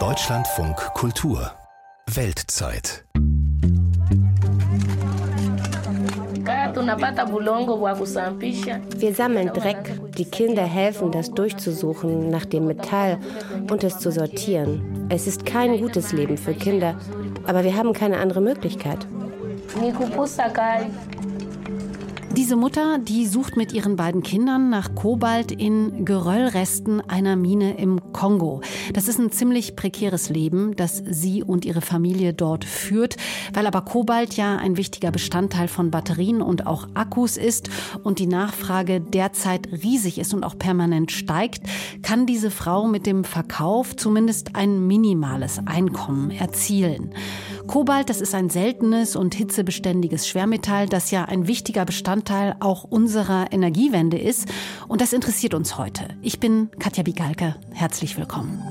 Deutschlandfunk Kultur Weltzeit Wir sammeln Dreck. Die Kinder helfen, das durchzusuchen nach dem Metall und es zu sortieren. Es ist kein gutes Leben für Kinder, aber wir haben keine andere Möglichkeit. Diese Mutter, die sucht mit ihren beiden Kindern nach Kobalt in Geröllresten einer Mine im Kongo. Das ist ein ziemlich prekäres Leben, das sie und ihre Familie dort führt, weil aber Kobalt ja ein wichtiger Bestandteil von Batterien und auch Akkus ist und die Nachfrage derzeit riesig ist und auch permanent steigt, kann diese Frau mit dem Verkauf zumindest ein minimales Einkommen erzielen. Kobalt, das ist ein seltenes und hitzebeständiges Schwermetall, das ja ein wichtiger Bestandteil auch unserer Energiewende ist. Und das interessiert uns heute. Ich bin Katja Bigalke. Herzlich willkommen.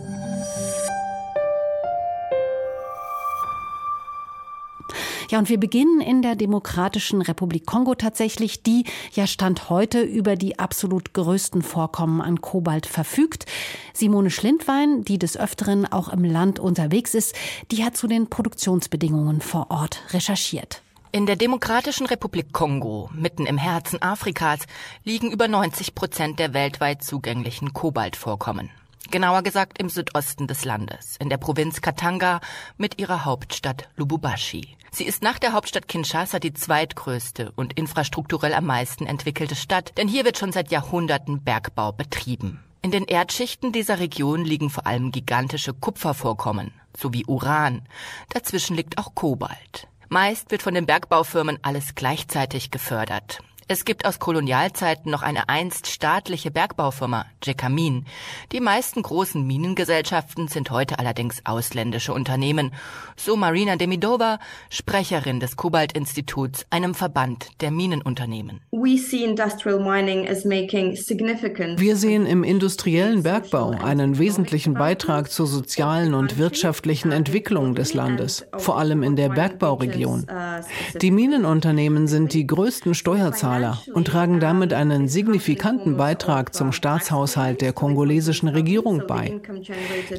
Ja, und wir beginnen in der Demokratischen Republik Kongo tatsächlich, die ja Stand heute über die absolut größten Vorkommen an Kobalt verfügt. Simone Schlindwein, die des Öfteren auch im Land unterwegs ist, die hat zu den Produktionsbedingungen vor Ort recherchiert. In der Demokratischen Republik Kongo, mitten im Herzen Afrikas, liegen über 90 Prozent der weltweit zugänglichen Kobaltvorkommen. Genauer gesagt im Südosten des Landes, in der Provinz Katanga mit ihrer Hauptstadt Lubumbashi. Sie ist nach der Hauptstadt Kinshasa die zweitgrößte und infrastrukturell am meisten entwickelte Stadt, denn hier wird schon seit Jahrhunderten Bergbau betrieben. In den Erdschichten dieser Region liegen vor allem gigantische Kupfervorkommen sowie Uran. Dazwischen liegt auch Kobalt. Meist wird von den Bergbaufirmen alles gleichzeitig gefördert. Es gibt aus Kolonialzeiten noch eine einst staatliche Bergbaufirma, Jekamin. Die meisten großen Minengesellschaften sind heute allerdings ausländische Unternehmen. So Marina Demidova, Sprecherin des Kobalt-Instituts, einem Verband der Minenunternehmen. Wir sehen im industriellen Bergbau einen wesentlichen Beitrag zur sozialen und wirtschaftlichen Entwicklung des Landes, vor allem in der Bergbauregion. Die Minenunternehmen sind die größten Steuerzahler Steuerzahler und tragen damit einen signifikanten Beitrag zum Staatshaushalt der kongolesischen Regierung bei.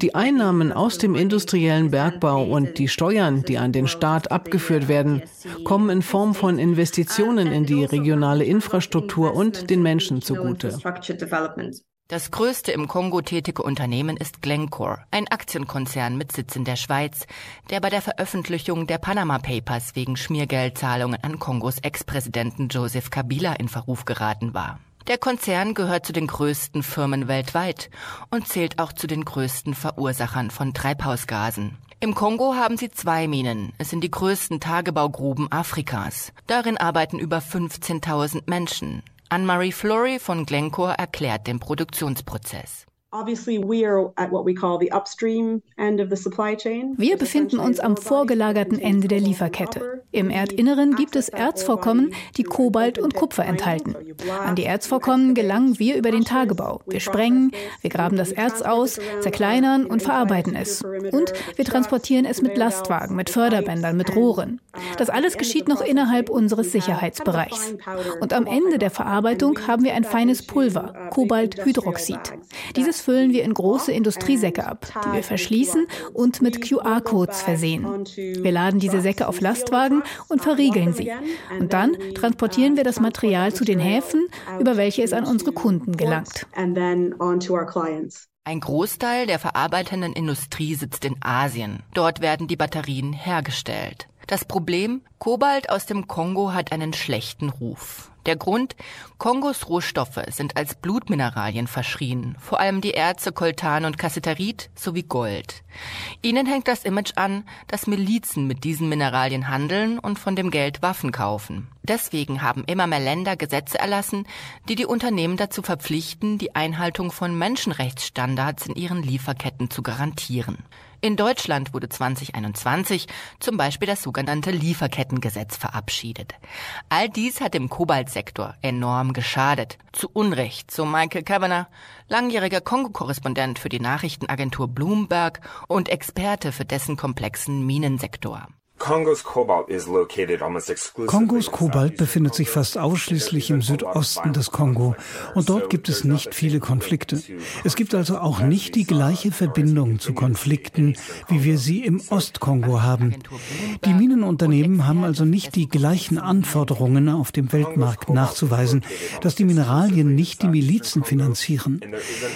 Die Einnahmen aus dem industriellen Bergbau und die Steuern, die an den Staat abgeführt werden, kommen in Form von Investitionen in die regionale Infrastruktur und den Menschen zugute. Das größte im Kongo tätige Unternehmen ist Glencore, ein Aktienkonzern mit Sitz in der Schweiz, der bei der Veröffentlichung der Panama Papers wegen Schmiergeldzahlungen an Kongos Ex-Präsidenten Joseph Kabila in Verruf geraten war. Der Konzern gehört zu den größten Firmen weltweit und zählt auch zu den größten Verursachern von Treibhausgasen. Im Kongo haben sie zwei Minen. Es sind die größten Tagebaugruben Afrikas. Darin arbeiten über 15.000 Menschen. Anne-Marie Flory von Glencore erklärt den Produktionsprozess. Wir befinden uns am vorgelagerten Ende der Lieferkette. Im Erdinneren gibt es Erzvorkommen, die Kobalt und Kupfer enthalten. An die Erzvorkommen gelangen wir über den Tagebau. Wir sprengen, wir graben das Erz aus, zerkleinern und verarbeiten es. Und wir transportieren es mit Lastwagen, mit Förderbändern, mit Rohren. Das alles geschieht noch innerhalb unseres Sicherheitsbereichs. Und am Ende der Verarbeitung haben wir ein feines Pulver, Kobalthydroxid. Dieses füllen wir in große Industriesäcke ab, die wir verschließen und mit QR-Codes versehen. Wir laden diese Säcke auf Lastwagen und verriegeln sie. Und dann transportieren wir das Material zu den Häfen, über welche es an unsere Kunden gelangt. Ein Großteil der verarbeitenden Industrie sitzt in Asien. Dort werden die Batterien hergestellt. Das Problem, Kobalt aus dem Kongo hat einen schlechten Ruf. Der Grund, Kongos Rohstoffe sind als Blutmineralien verschrien, vor allem die Erze Koltan und Kasseterit sowie Gold. Ihnen hängt das Image an, dass Milizen mit diesen Mineralien handeln und von dem Geld Waffen kaufen. Deswegen haben immer mehr Länder Gesetze erlassen, die die Unternehmen dazu verpflichten, die Einhaltung von Menschenrechtsstandards in ihren Lieferketten zu garantieren. In Deutschland wurde 2021 zum Beispiel das sogenannte Lieferkettengesetz verabschiedet. All dies hat dem Kobaltsektor enorm geschadet. Zu Unrecht, so Michael Kavanagh, langjähriger Kongo-Korrespondent für die Nachrichtenagentur Bloomberg und Experte für dessen komplexen Minensektor. Kongos Kobalt befindet sich fast ausschließlich im Südosten des Kongo und dort gibt es nicht viele Konflikte. Es gibt also auch nicht die gleiche Verbindung zu Konflikten, wie wir sie im Ostkongo haben. Die Minenunternehmen haben also nicht die gleichen Anforderungen auf dem Weltmarkt nachzuweisen, dass die Mineralien nicht die Milizen finanzieren.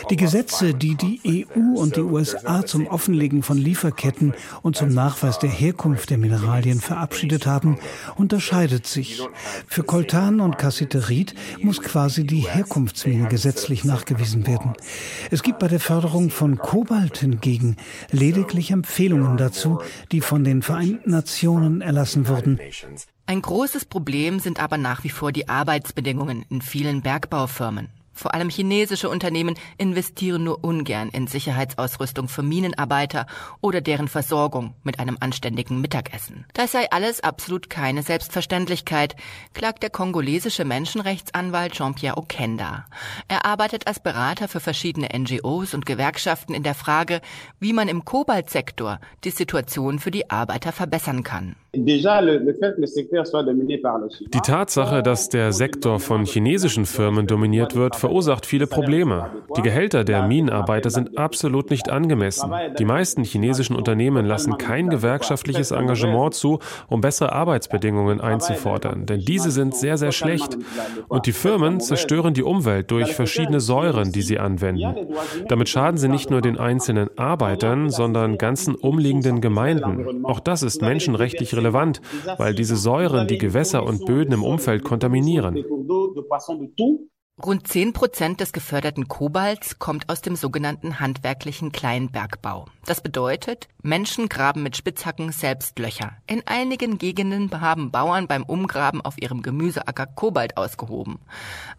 Die Gesetze, die die EU und die USA zum Offenlegen von Lieferketten und zum Nachweis der Herkunft der Mineralien Mineralien verabschiedet haben, unterscheidet sich. Für Coltan und Cassiterit muss quasi die Herkunftsmine gesetzlich nachgewiesen werden. Es gibt bei der Förderung von Kobalt hingegen lediglich Empfehlungen dazu, die von den Vereinten Nationen erlassen wurden. Ein großes Problem sind aber nach wie vor die Arbeitsbedingungen in vielen Bergbaufirmen. Vor allem chinesische Unternehmen investieren nur ungern in Sicherheitsausrüstung für Minenarbeiter oder deren Versorgung mit einem anständigen Mittagessen. Das sei alles absolut keine Selbstverständlichkeit, klagt der kongolesische Menschenrechtsanwalt Jean-Pierre Okenda. Er arbeitet als Berater für verschiedene NGOs und Gewerkschaften in der Frage, wie man im Kobaltsektor die Situation für die Arbeiter verbessern kann. Die Tatsache, dass der Sektor von chinesischen Firmen dominiert wird, verursacht viele Probleme. Die Gehälter der Minenarbeiter sind absolut nicht angemessen. Die meisten chinesischen Unternehmen lassen kein gewerkschaftliches Engagement zu, um bessere Arbeitsbedingungen einzufordern, denn diese sind sehr, sehr schlecht. Und die Firmen zerstören die Umwelt durch verschiedene Säuren, die sie anwenden. Damit schaden sie nicht nur den einzelnen Arbeitern, sondern ganzen umliegenden Gemeinden. Auch das ist menschenrechtlich relevant, weil diese Säuren die Gewässer und Böden im Umfeld kontaminieren. Rund 10 Prozent des geförderten Kobalts kommt aus dem sogenannten handwerklichen Kleinbergbau. Das bedeutet, Menschen graben mit Spitzhacken selbst Löcher. In einigen Gegenden haben Bauern beim Umgraben auf ihrem Gemüseacker Kobalt ausgehoben.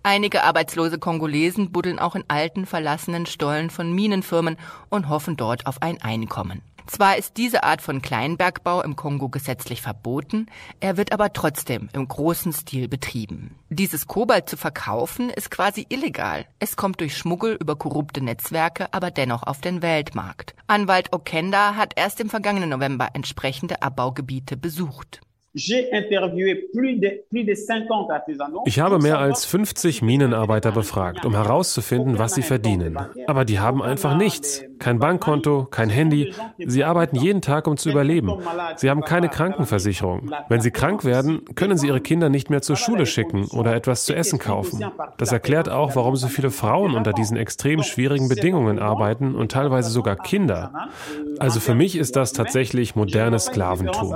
Einige arbeitslose Kongolesen buddeln auch in alten, verlassenen Stollen von Minenfirmen und hoffen dort auf ein Einkommen. Zwar ist diese Art von Kleinbergbau im Kongo gesetzlich verboten, er wird aber trotzdem im großen Stil betrieben. Dieses Kobalt zu verkaufen ist quasi illegal. Es kommt durch Schmuggel über korrupte Netzwerke aber dennoch auf den Weltmarkt. Anwalt Okenda hat erst im vergangenen November entsprechende Abbaugebiete besucht. Ich habe mehr als 50 Minenarbeiter befragt, um herauszufinden, was sie verdienen. Aber die haben einfach nichts. Kein Bankkonto, kein Handy. Sie arbeiten jeden Tag, um zu überleben. Sie haben keine Krankenversicherung. Wenn sie krank werden, können sie ihre Kinder nicht mehr zur Schule schicken oder etwas zu essen kaufen. Das erklärt auch, warum so viele Frauen unter diesen extrem schwierigen Bedingungen arbeiten und teilweise sogar Kinder. Also für mich ist das tatsächlich modernes Sklaventum.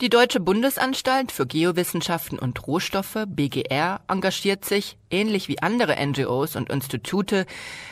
Die die Deutsche Bundesanstalt für Geowissenschaften und Rohstoffe BGR engagiert sich, ähnlich wie andere NGOs und Institute,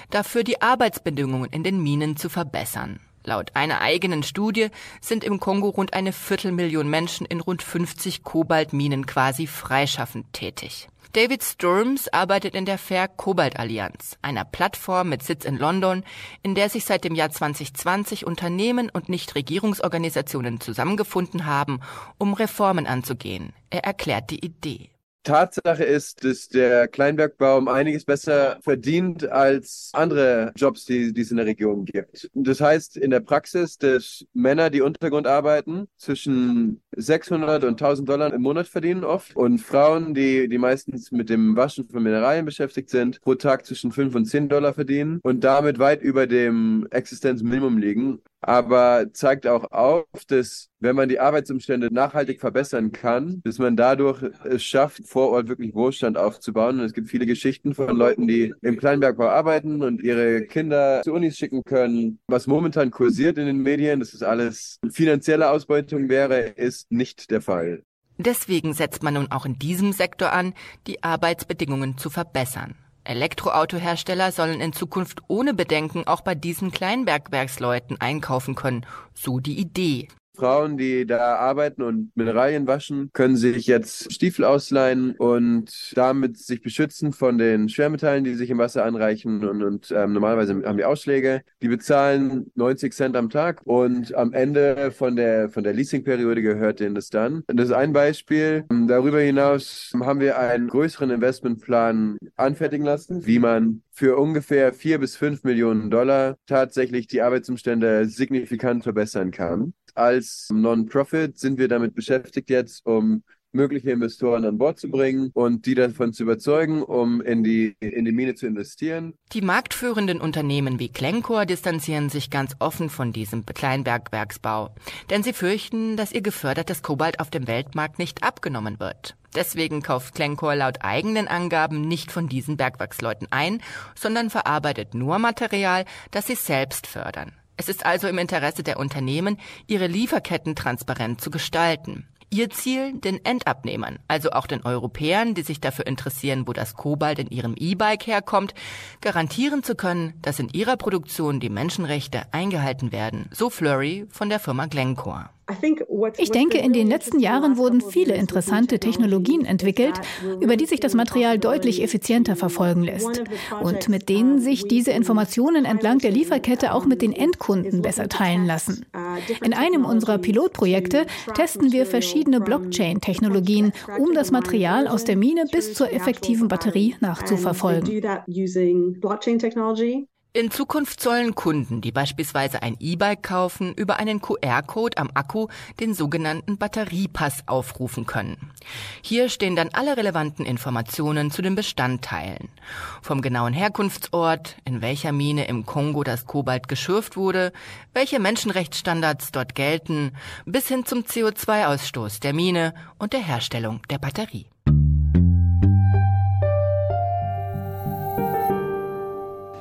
dafür die Arbeitsbedingungen in den Minen zu verbessern. Laut einer eigenen Studie sind im Kongo rund eine Viertelmillion Menschen in rund 50 Kobaltminen quasi freischaffend tätig. David Sturms arbeitet in der Fair Cobalt Allianz, einer Plattform mit Sitz in London, in der sich seit dem Jahr 2020 Unternehmen und Nichtregierungsorganisationen zusammengefunden haben, um Reformen anzugehen. Er erklärt die Idee. Tatsache ist, dass der Kleinbergbau um einiges besser verdient als andere Jobs, die, die es in der Region gibt. Das heißt in der Praxis, dass Männer, die Untergrund arbeiten, zwischen 600 und 1000 Dollar im Monat verdienen oft und Frauen, die, die meistens mit dem Waschen von Mineralien beschäftigt sind, pro Tag zwischen 5 und 10 Dollar verdienen und damit weit über dem Existenzminimum liegen aber zeigt auch auf, dass wenn man die Arbeitsumstände nachhaltig verbessern kann, dass man dadurch es schafft, vor Ort wirklich Wohlstand aufzubauen. Und es gibt viele Geschichten von Leuten, die im Kleinbergbau arbeiten und ihre Kinder zu Unis schicken können. Was momentan kursiert in den Medien, dass es alles finanzielle Ausbeutung wäre, ist nicht der Fall. Deswegen setzt man nun auch in diesem Sektor an, die Arbeitsbedingungen zu verbessern. Elektroautohersteller sollen in Zukunft ohne Bedenken auch bei diesen Kleinbergwerksleuten einkaufen können, so die Idee. Frauen, die da arbeiten und Mineralien waschen, können sich jetzt Stiefel ausleihen und damit sich beschützen von den Schwermetallen, die sich im Wasser anreichen. Und, und ähm, normalerweise haben die Ausschläge. Die bezahlen 90 Cent am Tag und am Ende von der, von der Leasingperiode gehört denen das dann. Das ist ein Beispiel. Darüber hinaus haben wir einen größeren Investmentplan anfertigen lassen, wie man für ungefähr vier bis fünf Millionen Dollar tatsächlich die Arbeitsumstände signifikant verbessern kann. Als Non-Profit sind wir damit beschäftigt jetzt, um mögliche Investoren an Bord zu bringen und die davon zu überzeugen, um in die, in die Mine zu investieren. Die marktführenden Unternehmen wie Glencore distanzieren sich ganz offen von diesem Kleinbergwerksbau, denn sie fürchten, dass ihr gefördertes Kobalt auf dem Weltmarkt nicht abgenommen wird. Deswegen kauft Glencore laut eigenen Angaben nicht von diesen Bergwerksleuten ein, sondern verarbeitet nur Material, das sie selbst fördern. Es ist also im Interesse der Unternehmen, ihre Lieferketten transparent zu gestalten. Ihr Ziel, den Endabnehmern, also auch den Europäern, die sich dafür interessieren, wo das Kobalt in ihrem E-Bike herkommt, garantieren zu können, dass in ihrer Produktion die Menschenrechte eingehalten werden, so Flurry von der Firma Glencore. Ich denke, in den letzten Jahren wurden viele interessante Technologien entwickelt, über die sich das Material deutlich effizienter verfolgen lässt und mit denen sich diese Informationen entlang der Lieferkette auch mit den Endkunden besser teilen lassen. In einem unserer Pilotprojekte testen wir verschiedene Blockchain-Technologien, um das Material aus der Mine bis zur effektiven Batterie nachzuverfolgen. In Zukunft sollen Kunden, die beispielsweise ein E-Bike kaufen, über einen QR-Code am Akku den sogenannten Batteriepass aufrufen können. Hier stehen dann alle relevanten Informationen zu den Bestandteilen. Vom genauen Herkunftsort, in welcher Mine im Kongo das Kobalt geschürft wurde, welche Menschenrechtsstandards dort gelten, bis hin zum CO2-Ausstoß der Mine und der Herstellung der Batterie.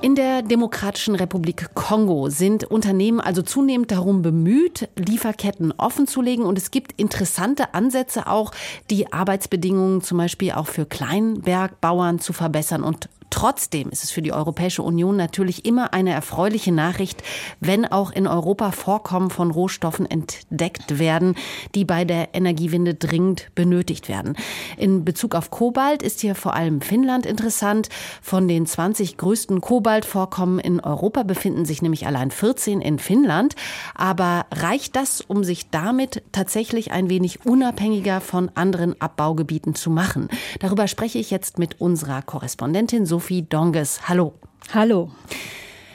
In der Demokratischen Republik Kongo sind Unternehmen also zunehmend darum bemüht, Lieferketten offenzulegen. Und es gibt interessante Ansätze auch, die Arbeitsbedingungen zum Beispiel auch für Kleinbergbauern zu verbessern und Trotzdem ist es für die Europäische Union natürlich immer eine erfreuliche Nachricht, wenn auch in Europa Vorkommen von Rohstoffen entdeckt werden, die bei der Energiewende dringend benötigt werden. In Bezug auf Kobalt ist hier vor allem Finnland interessant. Von den 20 größten Kobaltvorkommen in Europa befinden sich nämlich allein 14 in Finnland. Aber reicht das, um sich damit tatsächlich ein wenig unabhängiger von anderen Abbaugebieten zu machen? Darüber spreche ich jetzt mit unserer Korrespondentin Sophie Donges. Hallo. Hallo.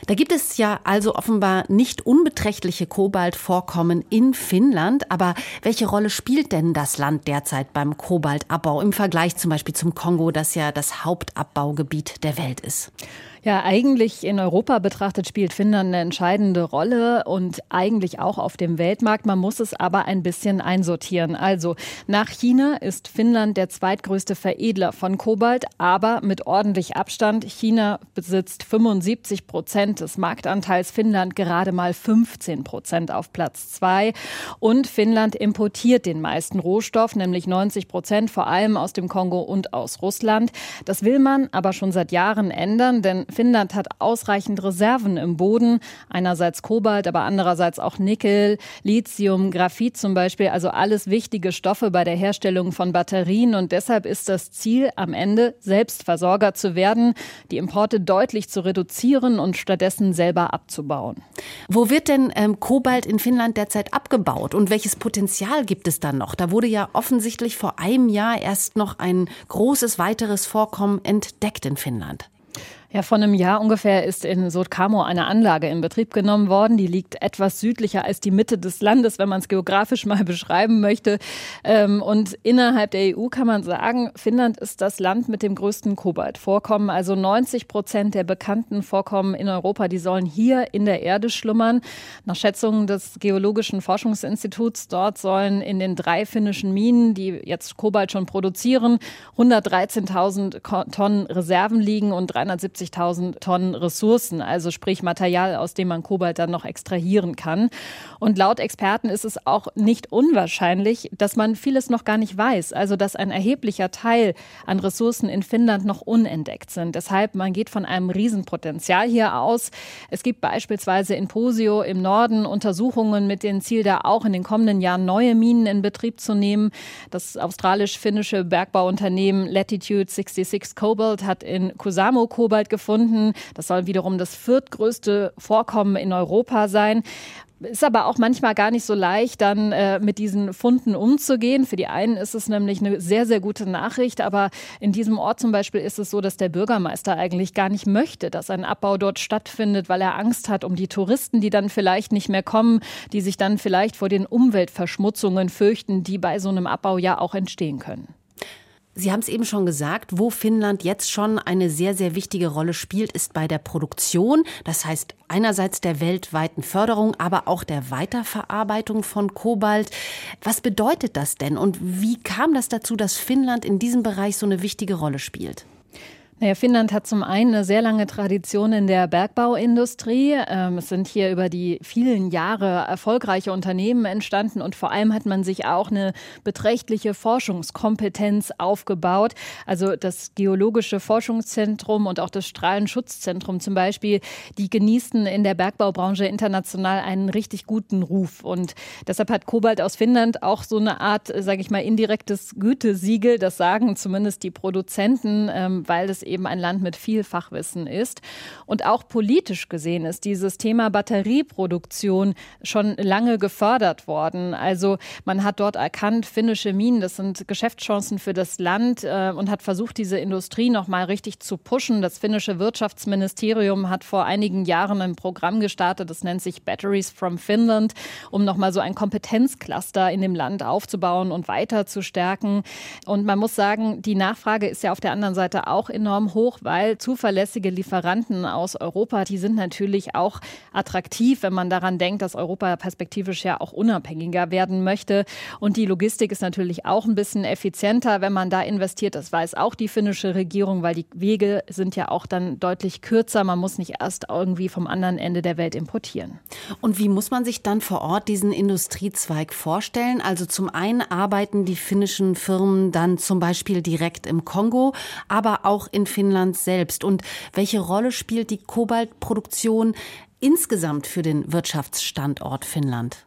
Da gibt es ja also offenbar nicht unbeträchtliche Kobaltvorkommen in Finnland. Aber welche Rolle spielt denn das Land derzeit beim Kobaltabbau im Vergleich zum Beispiel zum Kongo, das ja das Hauptabbaugebiet der Welt ist? Ja, eigentlich in Europa betrachtet spielt Finnland eine entscheidende Rolle und eigentlich auch auf dem Weltmarkt. Man muss es aber ein bisschen einsortieren. Also nach China ist Finnland der zweitgrößte Veredler von Kobalt, aber mit ordentlich Abstand. China besitzt 75 Prozent des Marktanteils, Finnland gerade mal 15 Prozent auf Platz zwei. Und Finnland importiert den meisten Rohstoff, nämlich 90 Prozent, vor allem aus dem Kongo und aus Russland. Das will man aber schon seit Jahren ändern, denn Finnland hat ausreichend Reserven im Boden. Einerseits Kobalt, aber andererseits auch Nickel, Lithium, Graphit zum Beispiel. Also alles wichtige Stoffe bei der Herstellung von Batterien. Und deshalb ist das Ziel am Ende, Selbstversorger zu werden, die Importe deutlich zu reduzieren und stattdessen selber abzubauen. Wo wird denn ähm, Kobalt in Finnland derzeit abgebaut und welches Potenzial gibt es dann noch? Da wurde ja offensichtlich vor einem Jahr erst noch ein großes weiteres Vorkommen entdeckt in Finnland. Ja, vor einem Jahr ungefähr ist in Sotkamo eine Anlage in Betrieb genommen worden. Die liegt etwas südlicher als die Mitte des Landes, wenn man es geografisch mal beschreiben möchte. Ähm, und innerhalb der EU kann man sagen, Finnland ist das Land mit dem größten Kobaltvorkommen. Also 90 Prozent der bekannten Vorkommen in Europa, die sollen hier in der Erde schlummern. Nach Schätzungen des Geologischen Forschungsinstituts dort sollen in den drei finnischen Minen, die jetzt Kobalt schon produzieren, 113.000 Tonnen Reserven liegen und 370 150.000 Tonnen Ressourcen, also sprich Material, aus dem man Kobalt dann noch extrahieren kann. Und laut Experten ist es auch nicht unwahrscheinlich, dass man vieles noch gar nicht weiß, also dass ein erheblicher Teil an Ressourcen in Finnland noch unentdeckt sind. Deshalb, man geht von einem Riesenpotenzial hier aus. Es gibt beispielsweise in Posio im Norden Untersuchungen mit dem Ziel, da auch in den kommenden Jahren neue Minen in Betrieb zu nehmen. Das australisch-finnische Bergbauunternehmen Latitude 66 Cobalt hat in Kusamo Kobalt gefunden. Das soll wiederum das viertgrößte Vorkommen in Europa sein. Ist aber auch manchmal gar nicht so leicht, dann äh, mit diesen Funden umzugehen. Für die einen ist es nämlich eine sehr, sehr gute Nachricht, aber in diesem Ort zum Beispiel ist es so, dass der Bürgermeister eigentlich gar nicht möchte, dass ein Abbau dort stattfindet, weil er Angst hat um die Touristen, die dann vielleicht nicht mehr kommen, die sich dann vielleicht vor den Umweltverschmutzungen fürchten, die bei so einem Abbau ja auch entstehen können. Sie haben es eben schon gesagt, wo Finnland jetzt schon eine sehr, sehr wichtige Rolle spielt, ist bei der Produktion. Das heißt einerseits der weltweiten Förderung, aber auch der Weiterverarbeitung von Kobalt. Was bedeutet das denn und wie kam das dazu, dass Finnland in diesem Bereich so eine wichtige Rolle spielt? Naja, Finnland hat zum einen eine sehr lange Tradition in der Bergbauindustrie. Ähm, es sind hier über die vielen Jahre erfolgreiche Unternehmen entstanden und vor allem hat man sich auch eine beträchtliche Forschungskompetenz aufgebaut. Also das Geologische Forschungszentrum und auch das Strahlenschutzzentrum zum Beispiel, die genießen in der Bergbaubranche international einen richtig guten Ruf. Und deshalb hat Kobalt aus Finnland auch so eine Art, sage ich mal, indirektes Gütesiegel. Das sagen zumindest die Produzenten, ähm, weil es eben ein Land mit viel Fachwissen ist. Und auch politisch gesehen ist dieses Thema Batterieproduktion schon lange gefördert worden. Also man hat dort erkannt, finnische Minen, das sind Geschäftschancen für das Land äh, und hat versucht, diese Industrie noch mal richtig zu pushen. Das finnische Wirtschaftsministerium hat vor einigen Jahren ein Programm gestartet, das nennt sich Batteries from Finland, um noch mal so ein Kompetenzcluster in dem Land aufzubauen und weiter zu stärken. Und man muss sagen, die Nachfrage ist ja auf der anderen Seite auch enorm enorm hoch, weil zuverlässige Lieferanten aus Europa, die sind natürlich auch attraktiv, wenn man daran denkt, dass Europa perspektivisch ja auch unabhängiger werden möchte. Und die Logistik ist natürlich auch ein bisschen effizienter, wenn man da investiert. Das weiß auch die finnische Regierung, weil die Wege sind ja auch dann deutlich kürzer. Man muss nicht erst irgendwie vom anderen Ende der Welt importieren. Und wie muss man sich dann vor Ort diesen Industriezweig vorstellen? Also zum einen arbeiten die finnischen Firmen dann zum Beispiel direkt im Kongo, aber auch in Finnland selbst? Und welche Rolle spielt die Kobaltproduktion insgesamt für den Wirtschaftsstandort Finnland?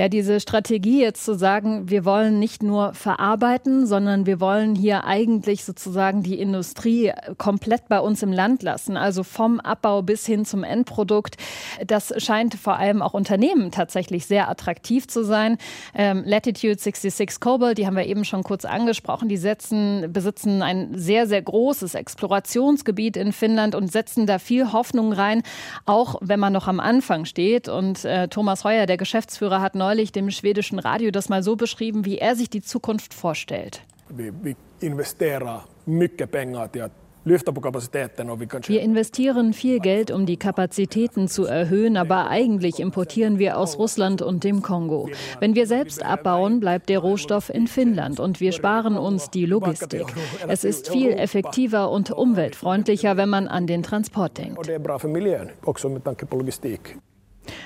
Ja, diese Strategie jetzt zu sagen, wir wollen nicht nur verarbeiten, sondern wir wollen hier eigentlich sozusagen die Industrie komplett bei uns im Land lassen, also vom Abbau bis hin zum Endprodukt. Das scheint vor allem auch Unternehmen tatsächlich sehr attraktiv zu sein. Ähm, Latitude 66 Cobalt, die haben wir eben schon kurz angesprochen, die setzen, besitzen ein sehr, sehr großes Explorationsgebiet in Finnland und setzen da viel Hoffnung rein, auch wenn man noch am Anfang steht. Und äh, Thomas Heuer, der Geschäftsführer, hat neulich neulich dem schwedischen Radio das mal so beschrieben, wie er sich die Zukunft vorstellt. Wir investieren mycket pengar till wir investieren viel Geld, um die Kapazitäten zu erhöhen, aber eigentlich importieren wir aus Russland und dem Kongo. Wenn wir selbst abbauen, bleibt der Rohstoff in Finnland und wir sparen uns die Logistik. Es ist viel effektiver und umweltfreundlicher, wenn man an den Transport denkt.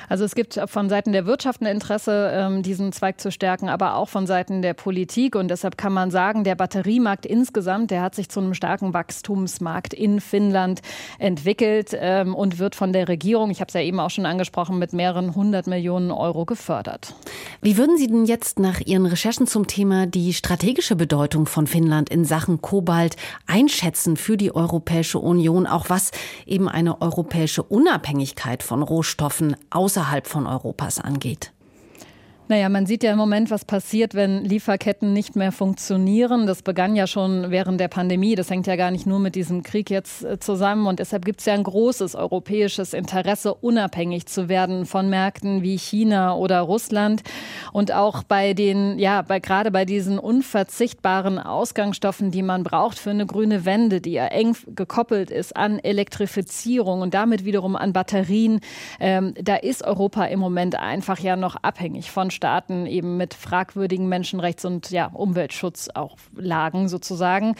Also es gibt von Seiten der Wirtschaft ein Interesse, ähm, diesen Zweig zu stärken, aber auch von Seiten der Politik. Und deshalb kann man sagen, der Batteriemarkt insgesamt, der hat sich zu einem starken Wachstumsmarkt in Finnland entwickelt ähm, und wird von der Regierung, ich habe es ja eben auch schon angesprochen, mit mehreren hundert Millionen Euro gefördert. Wie würden Sie denn jetzt nach Ihren Recherchen zum Thema die strategische Bedeutung von Finnland in Sachen Kobalt einschätzen für die Europäische Union, auch was eben eine europäische Unabhängigkeit von Rohstoffen außerhalb von Europas angeht. Naja, man sieht ja im Moment, was passiert, wenn Lieferketten nicht mehr funktionieren. Das begann ja schon während der Pandemie. Das hängt ja gar nicht nur mit diesem Krieg jetzt äh, zusammen. Und deshalb gibt es ja ein großes europäisches Interesse, unabhängig zu werden von Märkten wie China oder Russland. Und auch bei den, ja, bei, gerade bei diesen unverzichtbaren Ausgangsstoffen, die man braucht für eine grüne Wende, die ja eng gekoppelt ist an Elektrifizierung und damit wiederum an Batterien, ähm, da ist Europa im Moment einfach ja noch abhängig von Staaten eben mit fragwürdigen Menschenrechts- und ja, Umweltschutz auch lagen sozusagen.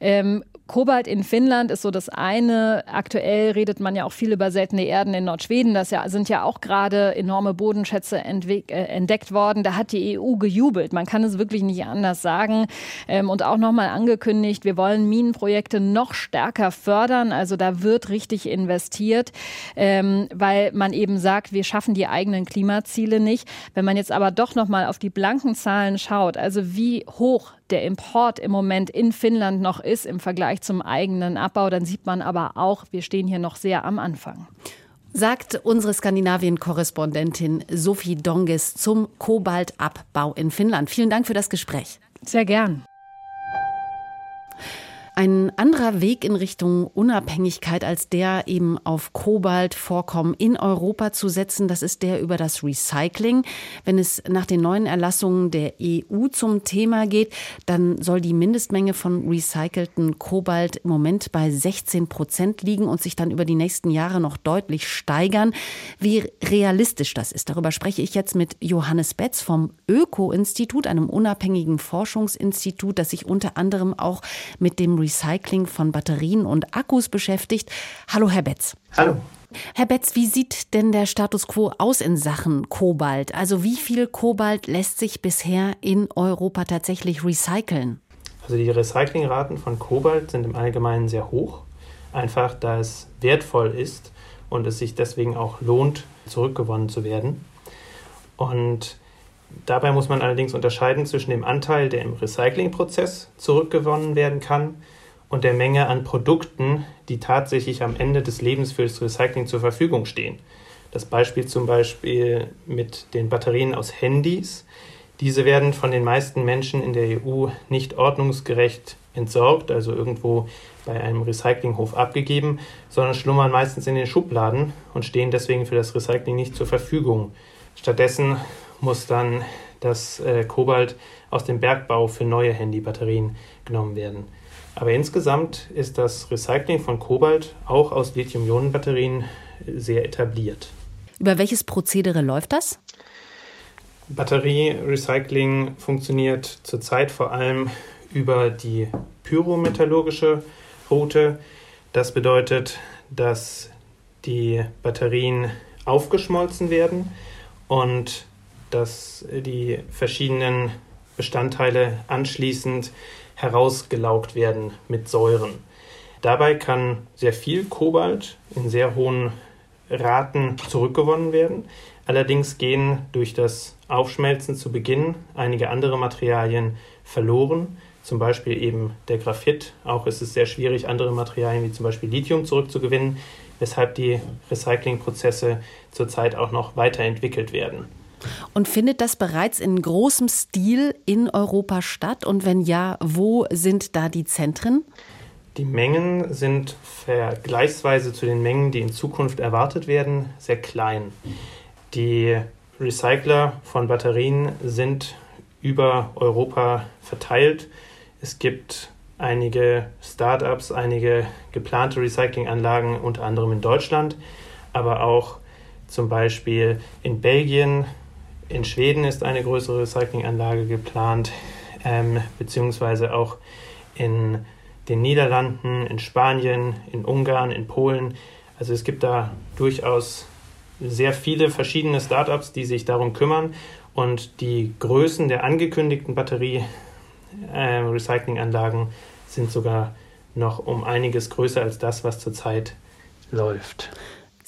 Ähm, Kobalt in Finnland ist so das eine. Aktuell redet man ja auch viel über seltene Erden in Nordschweden. Das ja, sind ja auch gerade enorme Bodenschätze äh, entdeckt worden. Da hat die EU gejubelt. Man kann es wirklich nicht anders sagen. Ähm, und auch nochmal angekündigt, wir wollen Minenprojekte noch stärker fördern. Also da wird richtig investiert, ähm, weil man eben sagt, wir schaffen die eigenen Klimaziele nicht. Wenn man jetzt aber doch nochmal auf die blanken Zahlen schaut, also wie hoch der Import im Moment in Finnland noch ist im Vergleich zum eigenen Abbau, dann sieht man aber auch, wir stehen hier noch sehr am Anfang sagt unsere Skandinavien-Korrespondentin Sophie Donges zum Kobaltabbau in Finnland. Vielen Dank für das Gespräch. Sehr gern. Ein anderer Weg in Richtung Unabhängigkeit als der eben auf Kobaltvorkommen in Europa zu setzen, das ist der über das Recycling. Wenn es nach den neuen Erlassungen der EU zum Thema geht, dann soll die Mindestmenge von recycelten Kobalt im Moment bei 16 Prozent liegen und sich dann über die nächsten Jahre noch deutlich steigern. Wie realistisch das ist, darüber spreche ich jetzt mit Johannes Betz vom Öko-Institut, einem unabhängigen Forschungsinstitut, das sich unter anderem auch mit dem Recycling von Batterien und Akkus beschäftigt. Hallo, Herr Betz. Hallo. Herr Betz, wie sieht denn der Status quo aus in Sachen Kobalt? Also wie viel Kobalt lässt sich bisher in Europa tatsächlich recyceln? Also die Recyclingraten von Kobalt sind im Allgemeinen sehr hoch, einfach da es wertvoll ist und es sich deswegen auch lohnt, zurückgewonnen zu werden. Und dabei muss man allerdings unterscheiden zwischen dem Anteil, der im Recyclingprozess zurückgewonnen werden kann, und der Menge an Produkten, die tatsächlich am Ende des Lebens für das Recycling zur Verfügung stehen. Das Beispiel zum Beispiel mit den Batterien aus Handys. Diese werden von den meisten Menschen in der EU nicht ordnungsgerecht entsorgt, also irgendwo bei einem Recyclinghof abgegeben, sondern schlummern meistens in den Schubladen und stehen deswegen für das Recycling nicht zur Verfügung. Stattdessen muss dann das äh, Kobalt aus dem Bergbau für neue Handybatterien genommen werden. Aber insgesamt ist das Recycling von Kobalt auch aus Lithium-Ionen-Batterien sehr etabliert. Über welches Prozedere läuft das? Batterierecycling funktioniert zurzeit vor allem über die pyrometallurgische Route. Das bedeutet, dass die Batterien aufgeschmolzen werden und dass die verschiedenen Bestandteile anschließend herausgelaugt werden mit Säuren. Dabei kann sehr viel Kobalt in sehr hohen Raten zurückgewonnen werden. Allerdings gehen durch das Aufschmelzen zu Beginn einige andere Materialien verloren, zum Beispiel eben der Graphit. Auch ist es sehr schwierig, andere Materialien wie zum Beispiel Lithium zurückzugewinnen, weshalb die Recyclingprozesse zurzeit auch noch weiterentwickelt werden. Und findet das bereits in großem Stil in Europa statt? Und wenn ja, wo sind da die Zentren? Die Mengen sind vergleichsweise zu den Mengen, die in Zukunft erwartet werden, sehr klein. Die Recycler von Batterien sind über Europa verteilt. Es gibt einige Start-ups, einige geplante Recyclinganlagen, unter anderem in Deutschland, aber auch zum Beispiel in Belgien, in Schweden ist eine größere Recyclinganlage geplant, ähm, beziehungsweise auch in den Niederlanden, in Spanien, in Ungarn, in Polen. Also es gibt da durchaus sehr viele verschiedene Startups, die sich darum kümmern und die Größen der angekündigten Batterie-Recyclinganlagen äh, sind sogar noch um einiges größer als das, was zurzeit läuft.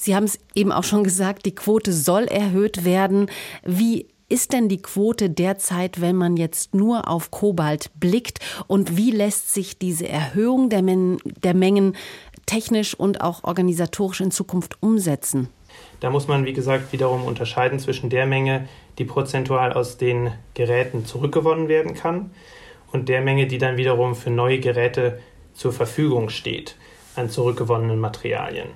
Sie haben es eben auch schon gesagt, die Quote soll erhöht werden. Wie ist denn die Quote derzeit, wenn man jetzt nur auf Kobalt blickt? Und wie lässt sich diese Erhöhung der, Men der Mengen technisch und auch organisatorisch in Zukunft umsetzen? Da muss man, wie gesagt, wiederum unterscheiden zwischen der Menge, die prozentual aus den Geräten zurückgewonnen werden kann, und der Menge, die dann wiederum für neue Geräte zur Verfügung steht an zurückgewonnenen Materialien.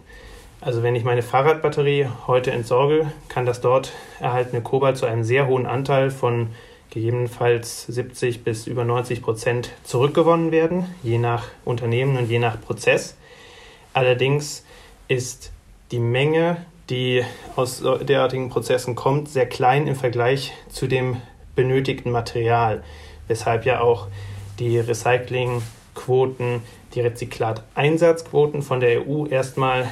Also wenn ich meine Fahrradbatterie heute entsorge, kann das dort erhaltene Kobalt zu einem sehr hohen Anteil von gegebenenfalls 70 bis über 90 Prozent zurückgewonnen werden, je nach Unternehmen und je nach Prozess. Allerdings ist die Menge, die aus derartigen Prozessen kommt, sehr klein im Vergleich zu dem benötigten Material, weshalb ja auch die Recyclingquoten, die Rezyklateinsatzquoten von der EU erstmal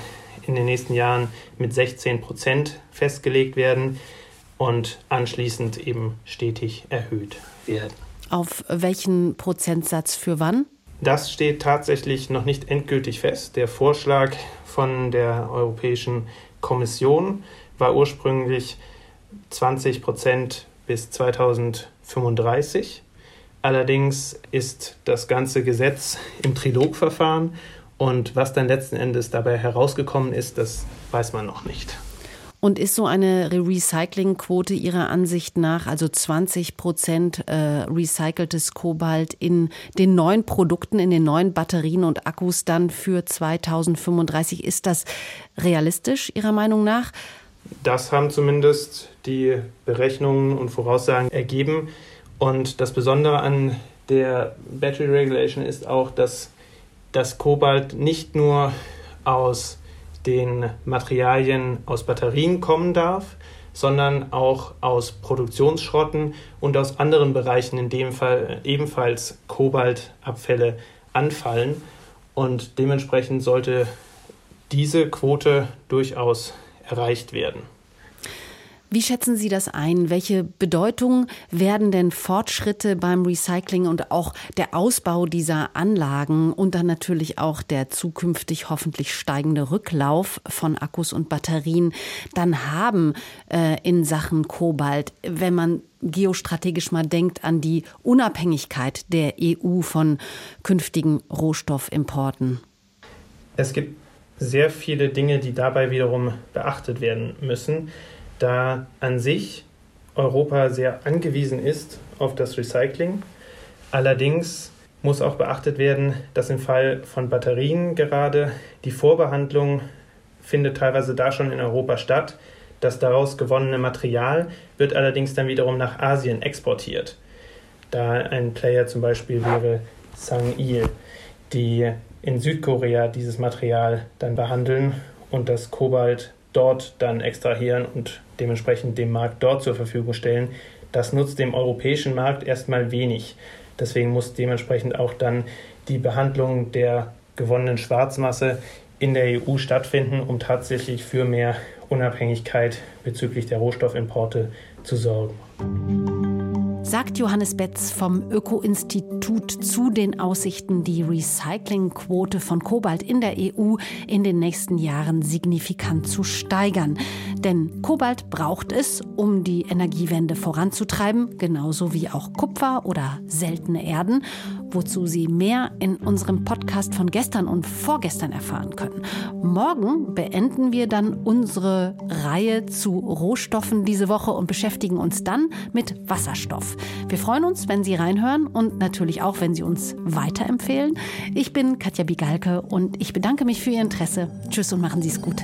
in den nächsten Jahren mit 16 Prozent festgelegt werden und anschließend eben stetig erhöht werden. Auf welchen Prozentsatz für wann? Das steht tatsächlich noch nicht endgültig fest. Der Vorschlag von der Europäischen Kommission war ursprünglich 20 Prozent bis 2035. Allerdings ist das ganze Gesetz im Trilogverfahren und was dann letzten Endes dabei herausgekommen ist, das weiß man noch nicht. Und ist so eine Recyclingquote Ihrer Ansicht nach, also 20 Prozent äh, recyceltes Kobalt in den neuen Produkten, in den neuen Batterien und Akkus dann für 2035, ist das realistisch Ihrer Meinung nach? Das haben zumindest die Berechnungen und Voraussagen ergeben. Und das Besondere an der Battery Regulation ist auch, dass das Kobalt nicht nur aus den Materialien aus Batterien kommen darf, sondern auch aus Produktionsschrotten und aus anderen Bereichen, in dem Fall ebenfalls Kobaltabfälle anfallen. Und dementsprechend sollte diese Quote durchaus erreicht werden. Wie schätzen Sie das ein? Welche Bedeutung werden denn Fortschritte beim Recycling und auch der Ausbau dieser Anlagen und dann natürlich auch der zukünftig hoffentlich steigende Rücklauf von Akkus und Batterien dann haben äh, in Sachen Kobalt, wenn man geostrategisch mal denkt an die Unabhängigkeit der EU von künftigen Rohstoffimporten? Es gibt sehr viele Dinge, die dabei wiederum beachtet werden müssen da an sich Europa sehr angewiesen ist auf das Recycling. Allerdings muss auch beachtet werden, dass im Fall von Batterien gerade die Vorbehandlung findet teilweise da schon in Europa statt. Das daraus gewonnene Material wird allerdings dann wiederum nach Asien exportiert. Da ein Player zum Beispiel wäre Sang-il, die in Südkorea dieses Material dann behandeln und das Kobalt dort dann extrahieren und dementsprechend dem Markt dort zur Verfügung stellen. Das nutzt dem europäischen Markt erstmal wenig. Deswegen muss dementsprechend auch dann die Behandlung der gewonnenen Schwarzmasse in der EU stattfinden, um tatsächlich für mehr Unabhängigkeit bezüglich der Rohstoffimporte zu sorgen sagt Johannes Betz vom Öko-Institut zu den Aussichten, die Recyclingquote von Kobalt in der EU in den nächsten Jahren signifikant zu steigern. Denn Kobalt braucht es, um die Energiewende voranzutreiben, genauso wie auch Kupfer oder seltene Erden, wozu Sie mehr in unserem Podcast von gestern und vorgestern erfahren können. Morgen beenden wir dann unsere Reihe zu Rohstoffen diese Woche und beschäftigen uns dann mit Wasserstoff. Wir freuen uns, wenn Sie reinhören und natürlich auch, wenn Sie uns weiterempfehlen. Ich bin Katja Bigalke und ich bedanke mich für Ihr Interesse. Tschüss und machen Sie es gut.